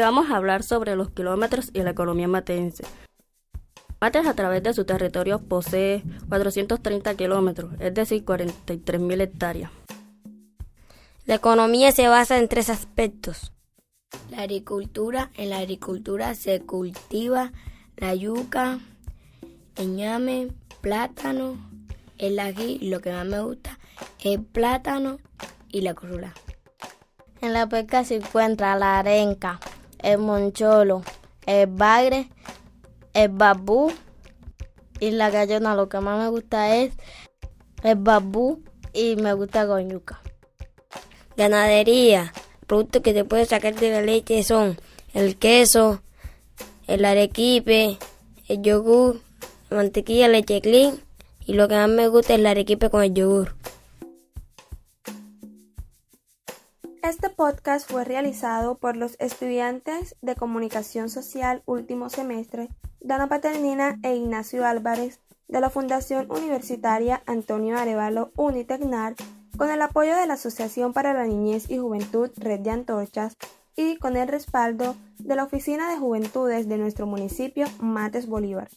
Vamos a hablar sobre los kilómetros y la economía matense. Mates a través de su territorio posee 430 kilómetros, es decir, 43.000 hectáreas. La economía se basa en tres aspectos. La agricultura, en la agricultura se cultiva la yuca, el ñame, plátano, el ají, lo que más me gusta es plátano y la crula. En la pesca se encuentra la arenca, el moncholo, el bagre, el babú y la gallona. Lo que más me gusta es el babú y me gusta con yuca. Ganadería. Productos que se puede sacar de la leche son el queso, el arequipe, el yogur, mantequilla, leche clean y lo que más me gusta es el arequipe con el yogur. Este podcast fue realizado por los estudiantes de Comunicación Social último semestre, Dana Paternina e Ignacio Álvarez, de la Fundación Universitaria Antonio Arevalo Unitecnar, con el apoyo de la Asociación para la Niñez y Juventud Red de Antorchas y con el respaldo de la Oficina de Juventudes de nuestro municipio Mates Bolívar.